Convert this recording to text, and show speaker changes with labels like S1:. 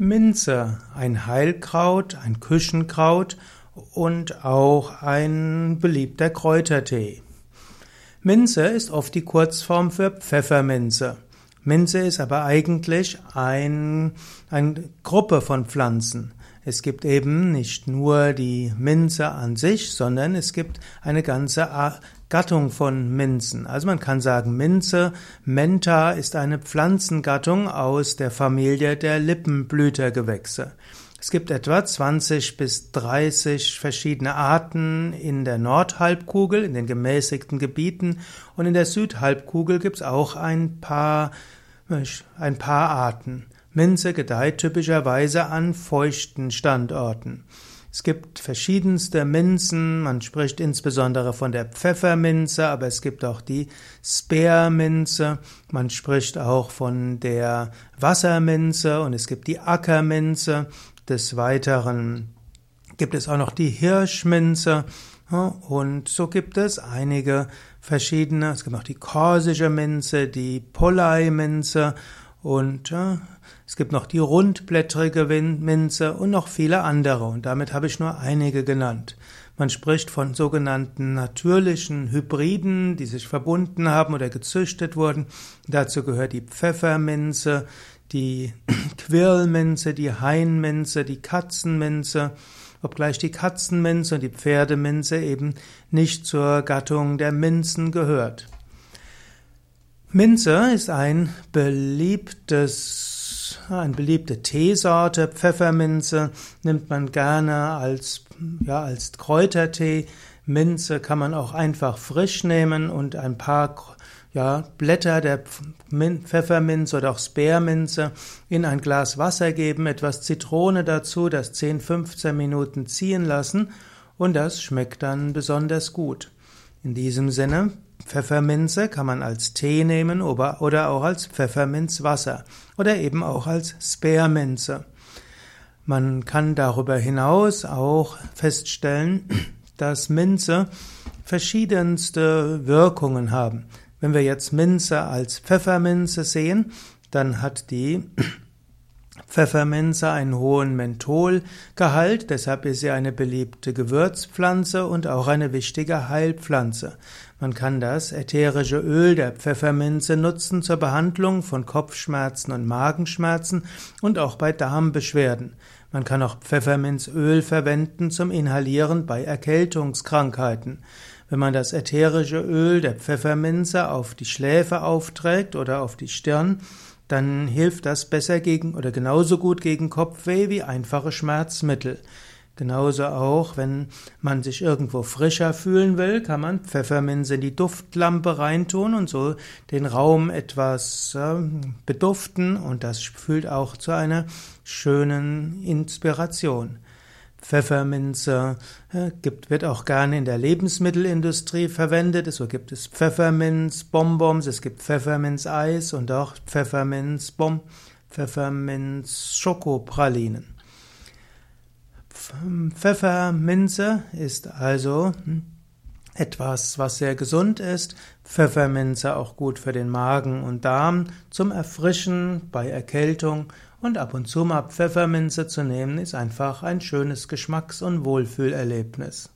S1: Minze, ein Heilkraut, ein Küchenkraut und auch ein beliebter Kräutertee. Minze ist oft die Kurzform für Pfefferminze. Minze ist aber eigentlich ein, eine Gruppe von Pflanzen. Es gibt eben nicht nur die Minze an sich, sondern es gibt eine ganze Gattung von Minzen. Also man kann sagen, Minze, Menta ist eine Pflanzengattung aus der Familie der Lippenblütergewächse. Es gibt etwa 20 bis 30 verschiedene Arten in der Nordhalbkugel, in den gemäßigten Gebieten und in der Südhalbkugel gibt es auch ein paar, ein paar Arten. Minze gedeiht typischerweise an feuchten Standorten. Es gibt verschiedenste Minzen, man spricht insbesondere von der Pfefferminze, aber es gibt auch die Speerminze, man spricht auch von der Wasserminze und es gibt die Ackerminze. Des Weiteren gibt es auch noch die Hirschminze und so gibt es einige verschiedene, es gibt noch die korsische Minze, die Polei-Minze und äh, es gibt noch die rundblättrige Minze und noch viele andere. Und damit habe ich nur einige genannt. Man spricht von sogenannten natürlichen Hybriden, die sich verbunden haben oder gezüchtet wurden. Dazu gehört die Pfefferminze, die Quirlminze, die Hainminze, die Katzenminze, obgleich die Katzenminze und die Pferdeminze eben nicht zur Gattung der Minzen gehört. Minze ist ein beliebtes, eine beliebte Teesorte. Pfefferminze nimmt man gerne als, ja, als Kräutertee. Minze kann man auch einfach frisch nehmen und ein paar ja, Blätter der Pfefferminze oder auch Speerminze in ein Glas Wasser geben, etwas Zitrone dazu, das 10, 15 Minuten ziehen lassen und das schmeckt dann besonders gut. In diesem Sinne, Pfefferminze kann man als Tee nehmen oder auch als Pfefferminzwasser oder eben auch als Speerminze. Man kann darüber hinaus auch feststellen, dass Minze verschiedenste Wirkungen haben. Wenn wir jetzt Minze als Pfefferminze sehen, dann hat die Pfefferminze einen hohen Mentholgehalt, deshalb ist sie eine beliebte Gewürzpflanze und auch eine wichtige Heilpflanze. Man kann das ätherische Öl der Pfefferminze nutzen zur Behandlung von Kopfschmerzen und Magenschmerzen und auch bei Darmbeschwerden. Man kann auch Pfefferminzöl verwenden zum Inhalieren bei Erkältungskrankheiten. Wenn man das ätherische Öl der Pfefferminze auf die Schläfe aufträgt oder auf die Stirn, dann hilft das besser gegen oder genauso gut gegen Kopfweh wie einfache Schmerzmittel. Genauso auch, wenn man sich irgendwo frischer fühlen will, kann man Pfefferminze in die Duftlampe reintun und so den Raum etwas äh, beduften und das fühlt auch zu einer schönen Inspiration. Pfefferminze äh, gibt, wird auch gerne in der Lebensmittelindustrie verwendet. So gibt es Pfefferminzbonbons, es gibt Pfefferminzeis und auch Pfefferminzbom, Pfefferminz-Schokopralinen. Pfefferminze ist also hm, etwas, was sehr gesund ist. Pfefferminze auch gut für den Magen und Darm, zum Erfrischen bei Erkältung und ab und zu mal Pfefferminze zu nehmen, ist einfach ein schönes Geschmacks- und Wohlfühlerlebnis.